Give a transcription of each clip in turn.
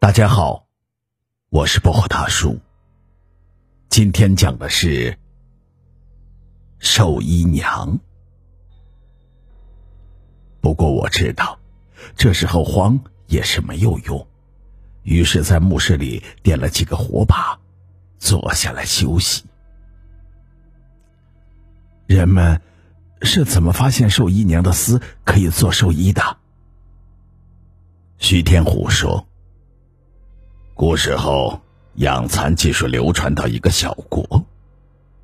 大家好，我是薄荷大叔。今天讲的是寿衣娘。不过我知道，这时候慌也是没有用，于是，在墓室里点了几个火把，坐下来休息。人们是怎么发现寿衣娘的丝可以做寿衣的？徐天虎说。古时候，养蚕技术流传到一个小国，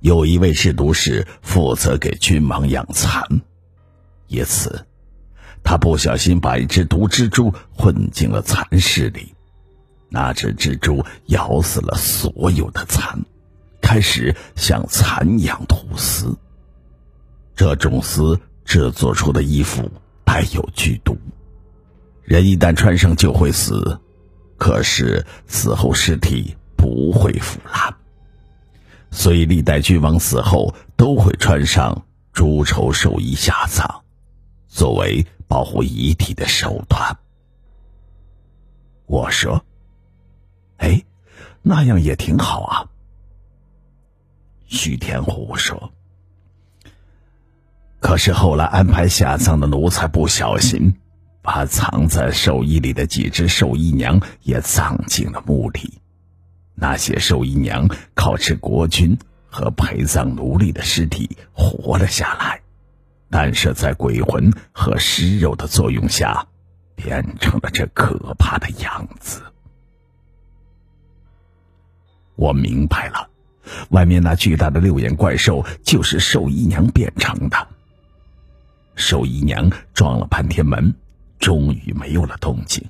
有一位制毒师负责给君王养蚕。一次，他不小心把一只毒蜘蛛混进了蚕室里，那只蜘蛛咬死了所有的蚕，开始向蚕养吐丝。这种丝制作出的衣服带有剧毒，人一旦穿上就会死。可是死后尸体不会腐烂，所以历代君王死后都会穿上朱绸寿衣下葬，作为保护遗体的手段。我说：“哎，那样也挺好啊。”徐天虎说：“可是后来安排下葬的奴才不小心。”把藏在寿衣里的几只寿衣娘也葬进了墓里。那些寿衣娘靠吃国君和陪葬奴隶的尸体活了下来，但是在鬼魂和尸肉的作用下，变成了这可怕的样子。我明白了，外面那巨大的六眼怪兽就是寿衣娘变成的。寿衣娘撞了半天门。终于没有了动静。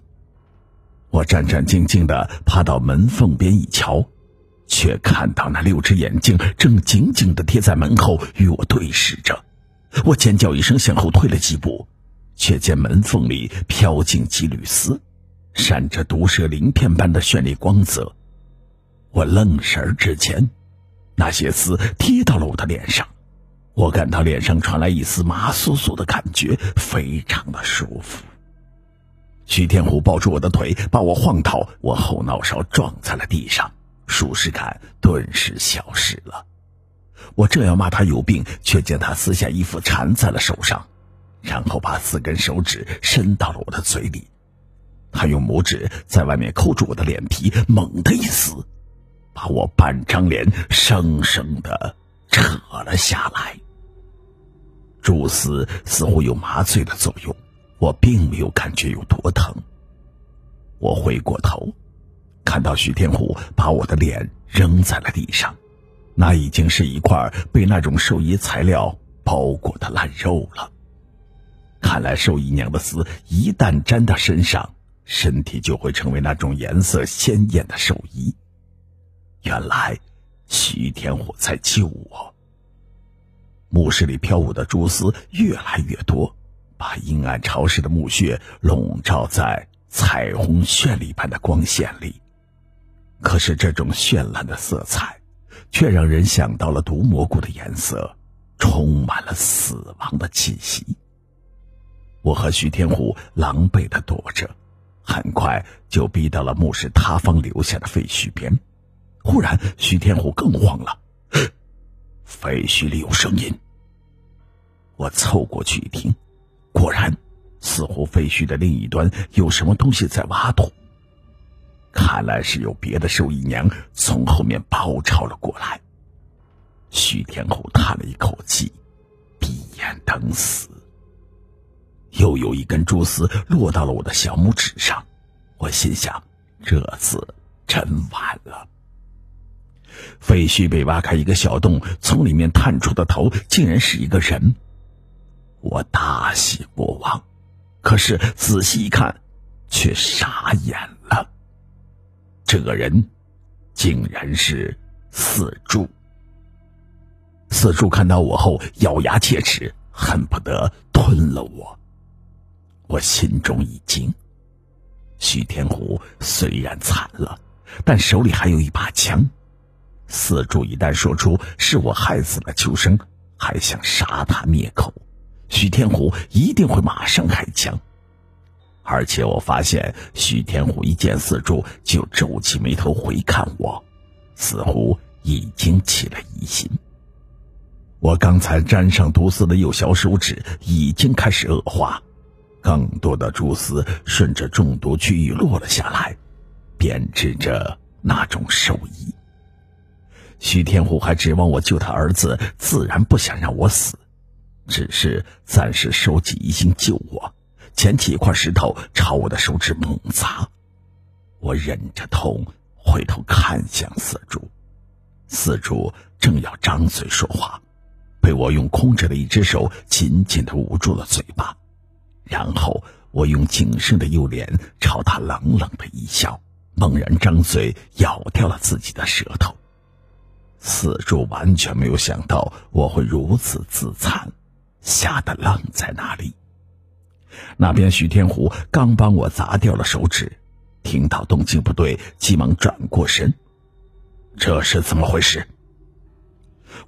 我战战兢兢的趴到门缝边一瞧，却看到那六只眼睛正紧紧的贴在门后与我对视着。我尖叫一声，向后退了几步，却见门缝里飘进几缕丝，闪着毒蛇鳞片般的绚丽光泽。我愣神之间，那些丝贴到了我的脸上，我感到脸上传来一丝麻酥酥的感觉，非常的舒服。徐天虎抱住我的腿，把我晃倒，我后脑勺撞在了地上，舒适感顿时消失了。我正要骂他有病，却见他撕下衣服缠在了手上，然后把四根手指伸到了我的嘴里。他用拇指在外面扣住我的脸皮，猛地一撕，把我半张脸生生的扯了下来。蛛丝似乎有麻醉的作用。我并没有感觉有多疼。我回过头，看到徐天虎把我的脸扔在了地上，那已经是一块被那种寿衣材料包裹的烂肉了。看来寿衣娘的丝一旦粘到身上，身体就会成为那种颜色鲜艳的寿衣。原来，徐天虎在救我。墓室里飘舞的蛛丝越来越多。把阴暗潮湿的墓穴笼罩在彩虹绚丽般的光线里，可是这种绚烂的色彩，却让人想到了毒蘑菇的颜色，充满了死亡的气息。我和徐天虎狼狈的躲着，很快就逼到了墓室塌方留下的废墟边。忽然，徐天虎更慌了，废墟里有声音。我凑过去一听。果然，似乎废墟的另一端有什么东西在挖土。看来是有别的兽医娘从后面包抄了过来。徐天虎叹了一口气，闭眼等死。又有一根蛛丝落到了我的小拇指上，我心想：这次真完了。废墟被挖开一个小洞，从里面探出的头竟然是一个人。我大喜过望，可是仔细一看，却傻眼了。这个人竟然是四柱。四柱看到我后，咬牙切齿，恨不得吞了我。我心中一惊。徐天虎虽然惨了，但手里还有一把枪。四柱一旦说出是我害死了秋生，还想杀他灭口。徐天虎一定会马上开枪，而且我发现徐天虎一见四柱就皱起眉头回看我，似乎已经起了疑心。我刚才沾上毒丝的右小手指已经开始恶化，更多的蛛丝顺着中毒区域落了下来，编织着那种兽医。徐天虎还指望我救他儿子，自然不想让我死，只是暂时收起疑心救我。捡起一块石头朝我的手指猛砸，我忍着痛回头看向四柱，四柱正要张嘴说话，被我用空着的一只手紧紧的捂住了嘴巴，然后我用仅剩的右脸朝他冷冷的一笑，猛然张嘴咬掉了自己的舌头。四柱完全没有想到我会如此自残，吓得愣在那里。那边，许天虎刚帮我砸掉了手指，听到动静不对，急忙转过身。这是怎么回事？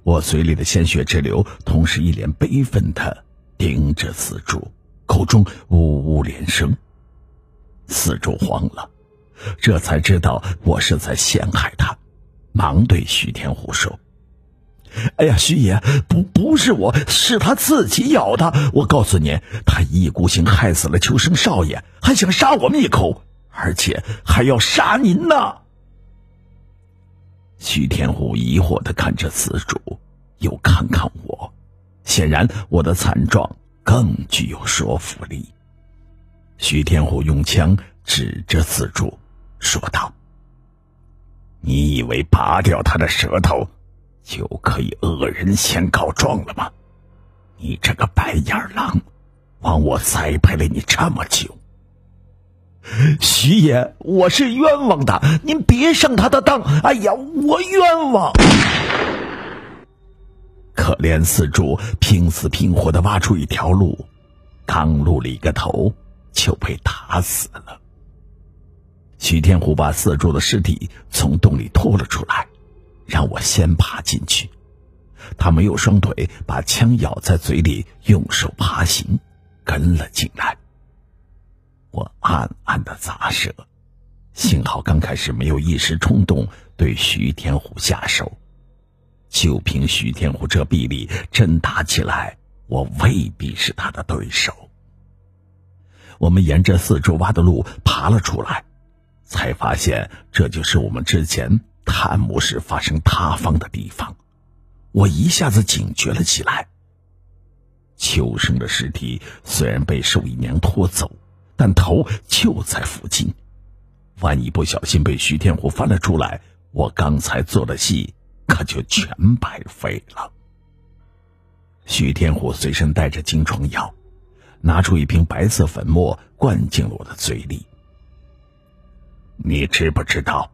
我嘴里的鲜血直流，同时一脸悲愤的盯着四柱，口中呜呜连声。四柱慌了，这才知道我是在陷害他，忙对徐天虎说。哎呀，徐爷，不不是我，是他自己咬的。我告诉您，他一意孤行，害死了秋生少爷，还想杀我们一口，而且还要杀您呢。徐天虎疑惑的看着四主，又看看我，显然我的惨状更具有说服力。徐天虎用枪指着四主，说道：“你以为拔掉他的舌头？”就可以恶人先告状了吗？你这个白眼狼，枉我栽培了你这么久。徐爷，我是冤枉的，您别上他的当。哎呀，我冤枉！可怜四柱拼死拼活的挖出一条路，刚露了一个头，就被打死了。徐天虎把四柱的尸体从洞里拖了出来。让我先爬进去，他没有双腿，把枪咬在嘴里，用手爬行，跟了进来。我暗暗的咂舌，幸好刚开始没有一时冲动对徐天虎下手，就凭徐天虎这臂力，真打起来，我未必是他的对手。我们沿着四周挖的路爬了出来，才发现这就是我们之前。探墓时发生塌方的地方，我一下子警觉了起来。秋生的尸体虽然被寿姨娘拖走，但头就在附近，万一不小心被徐天虎翻了出来，我刚才做的戏可就全白费了。徐天虎随身带着金疮药，拿出一瓶白色粉末灌进了我的嘴里。你知不知道？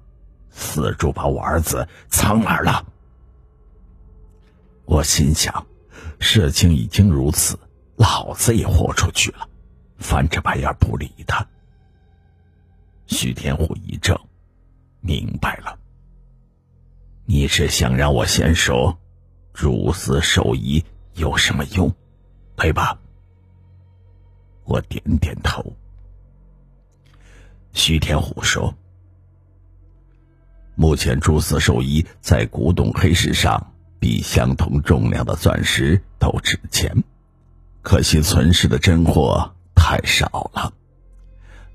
死猪把我儿子藏哪儿了？我心想，事情已经如此，老子也豁出去了，翻着白眼不理他。徐天虎一怔，明白了，你是想让我先说，蛛丝兽医有什么用，对吧？我点点头。徐天虎说。目前，蛛丝兽衣在古董黑市上比相同重量的钻石都值钱，可惜存世的真货太少了。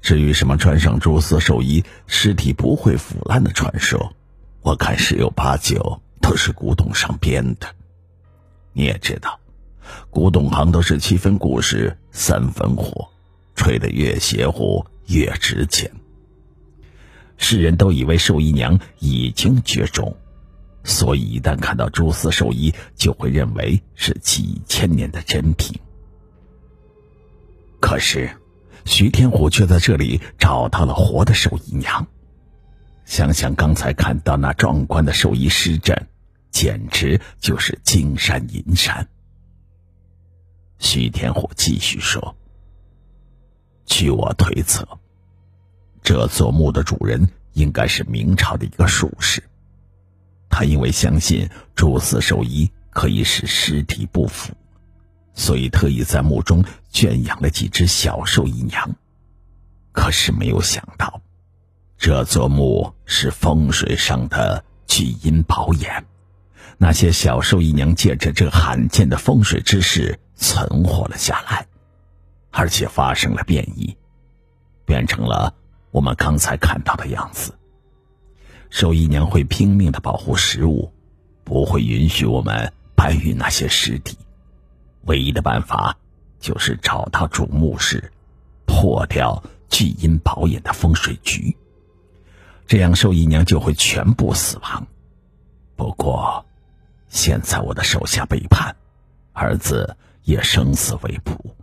至于什么穿上蛛丝兽衣尸体不会腐烂的传说，我看十有八九都是古董上编的。你也知道，古董行都是七分故事三分货，吹得越邪乎越值钱。世人都以为寿姨娘已经绝种，所以一旦看到蛛丝兽医，就会认为是几千年的珍品。可是，徐天虎却在这里找到了活的寿姨娘。想想刚才看到那壮观的兽医尸阵，简直就是金山银山。徐天虎继续说：“据我推测。”这座墓的主人应该是明朝的一个术士，他因为相信朱丝兽医可以使尸体不腐，所以特意在墓中圈养了几只小兽姨娘。可是没有想到，这座墓是风水上的聚阴宝眼，那些小兽姨娘借着这罕见的风水之势存活了下来，而且发生了变异，变成了我们刚才看到的样子。兽姨娘会拼命的保护食物，不会允许我们搬运那些尸体。唯一的办法就是找到主墓室，破掉。聚阴宝眼的风水局，这样兽姨娘就会全部死亡。不过，现在我的手下背叛，儿子也生死未卜，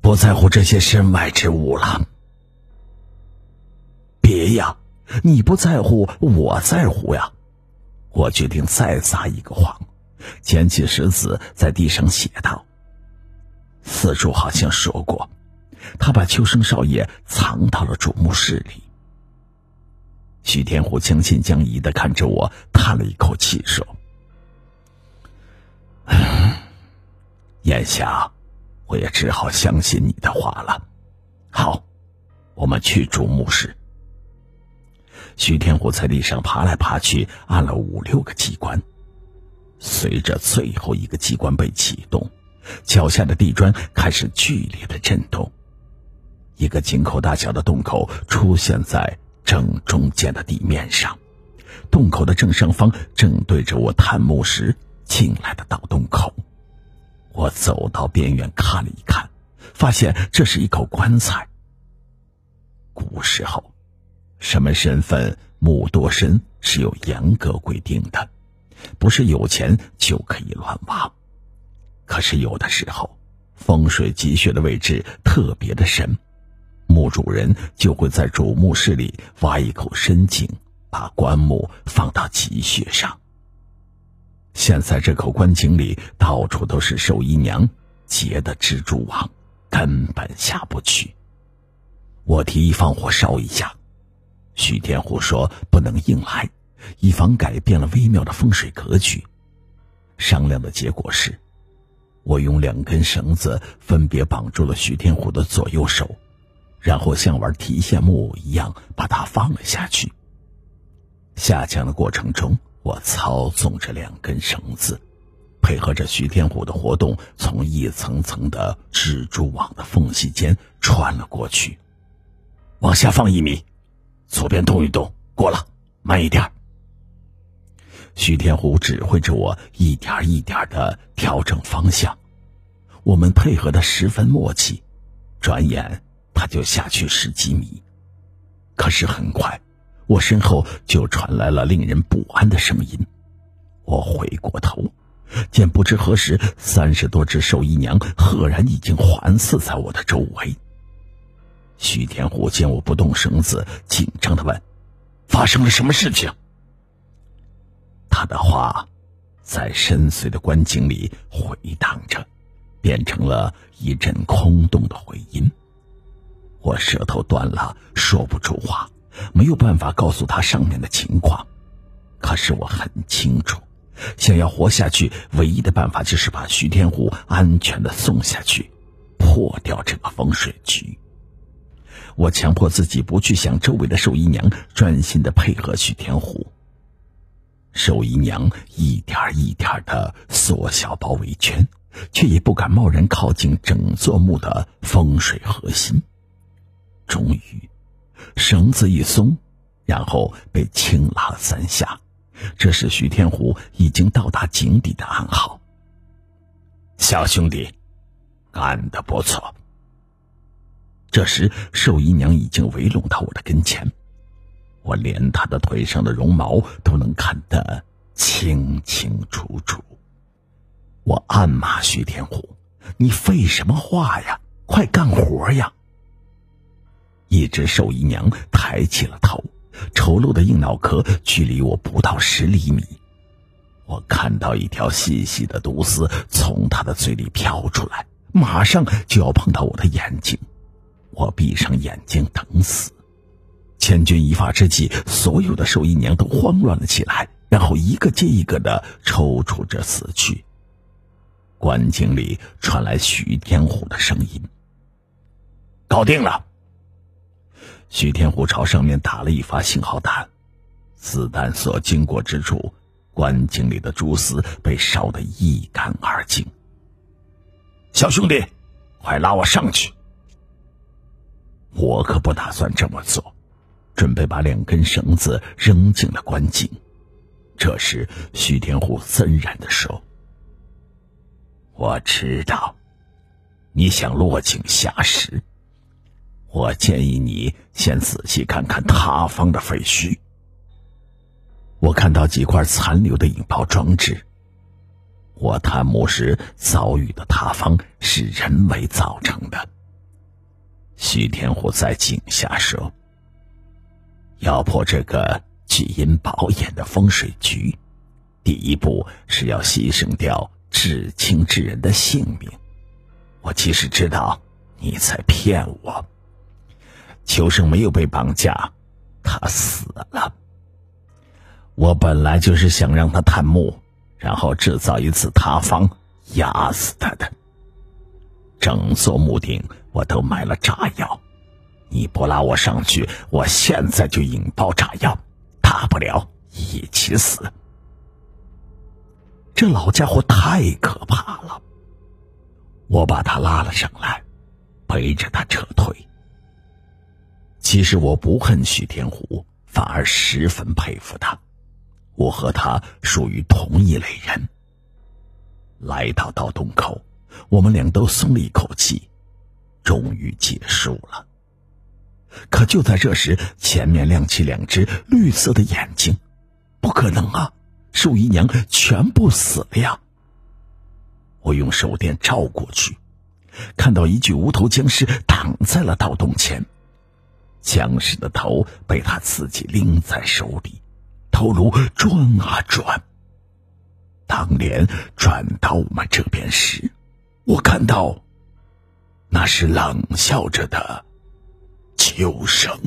不在乎这些身外之物了。别呀，你不在乎，我在乎呀！我决定再撒一个谎，捡起石子在地上写道：“四柱好像说过。”他把秋生少爷藏到了主墓室里。徐天虎将信将疑的看着我，叹了一口气说：“ 眼下，我也只好相信你的话了。好，我们去主墓室。”徐天虎在地上爬来爬去，按了五六个机关，随着最后一个机关被启动，脚下的地砖开始剧烈的震动。一个井口大小的洞口出现在正中间的地面上，洞口的正上方正对着我探墓时进来的盗洞口。我走到边缘看了一看，发现这是一口棺材。古时候，什么身份墓多深是有严格规定的，不是有钱就可以乱挖。可是有的时候，风水积穴的位置特别的深。墓主人就会在主墓室里挖一口深井，把棺木放到积穴上。现在这口棺井里到处都是寿衣娘结的蜘蛛网，根本下不去。我提议放火烧一下，徐天虎说不能硬来，以防改变了微妙的风水格局。商量的结果是，我用两根绳子分别绑住了徐天虎的左右手。然后像玩提线木偶一样把它放了下去。下降的过程中，我操纵着两根绳子，配合着徐天虎的活动，从一层层的蜘蛛网的缝隙间穿了过去。往下放一米，左边动一动，过了，慢一点。徐天虎指挥着我一点一点的调整方向，我们配合的十分默契。转眼。他就下去十几米，可是很快，我身后就传来了令人不安的声音。我回过头，见不知何时三十多只兽医娘赫然已经环伺在我的周围。徐天虎见我不动绳子，紧张的问：“发生了什么事情？”他的话在深邃的观井里回荡着，变成了一阵空洞的回音。我舌头断了，说不出话，没有办法告诉他上面的情况。可是我很清楚，想要活下去，唯一的办法就是把徐天虎安全的送下去，破掉这个风水局。我强迫自己不去想周围的寿姨娘，专心的配合徐天虎。寿姨娘一点一点的缩小包围圈，却也不敢贸然靠近整座墓的风水核心。终于，绳子一松，然后被轻拉了三下。这是徐天虎已经到达井底的暗号。小兄弟，干得不错。这时，兽姨娘已经围拢到我的跟前，我连她的腿上的绒毛都能看得清清楚楚。我暗骂徐天虎：“你废什么话呀？快干活呀！”一只兽姨娘抬起了头，丑陋的硬脑壳距离我不到十厘米。我看到一条细细的毒丝从她的嘴里飘出来，马上就要碰到我的眼睛。我闭上眼睛等死。千钧一发之际，所有的兽医娘都慌乱了起来，然后一个接一个的抽搐着死去。棺井里传来徐天虎的声音：“搞定了。”徐天虎朝上面打了一发信号弹，子弹所经过之处，棺井里的蛛丝被烧得一干二净。小兄弟，快拉我上去！我可不打算这么做，准备把两根绳子扔进了棺井。这时，徐天虎森然的说：“我知道，你想落井下石。”我建议你先仔细看看塌方的废墟。我看到几块残留的引爆装置。我探墓时遭遇的塌方是人为造成的。徐天虎在井下说：“要破这个聚阴宝眼的风水局，第一步是要牺牲掉至亲之人的性命。我其实知道你在骗我。”秋生没有被绑架，他死了。我本来就是想让他探墓，然后制造一次塌方，压死他的。整座墓顶我都埋了炸药，你不拉我上去，我现在就引爆炸药，大不了一起死。这老家伙太可怕了，我把他拉了上来，陪着他撤退。其实我不恨许天虎，反而十分佩服他。我和他属于同一类人。来到盗洞口，我们俩都松了一口气，终于结束了。可就在这时，前面亮起两只绿色的眼睛，不可能啊！寿姨娘全部死了呀！我用手电照过去，看到一具无头僵尸躺在了盗洞前。僵尸的头被他自己拎在手里，头颅转啊转。当脸转到我们这边时，我看到，那是冷笑着的秋生。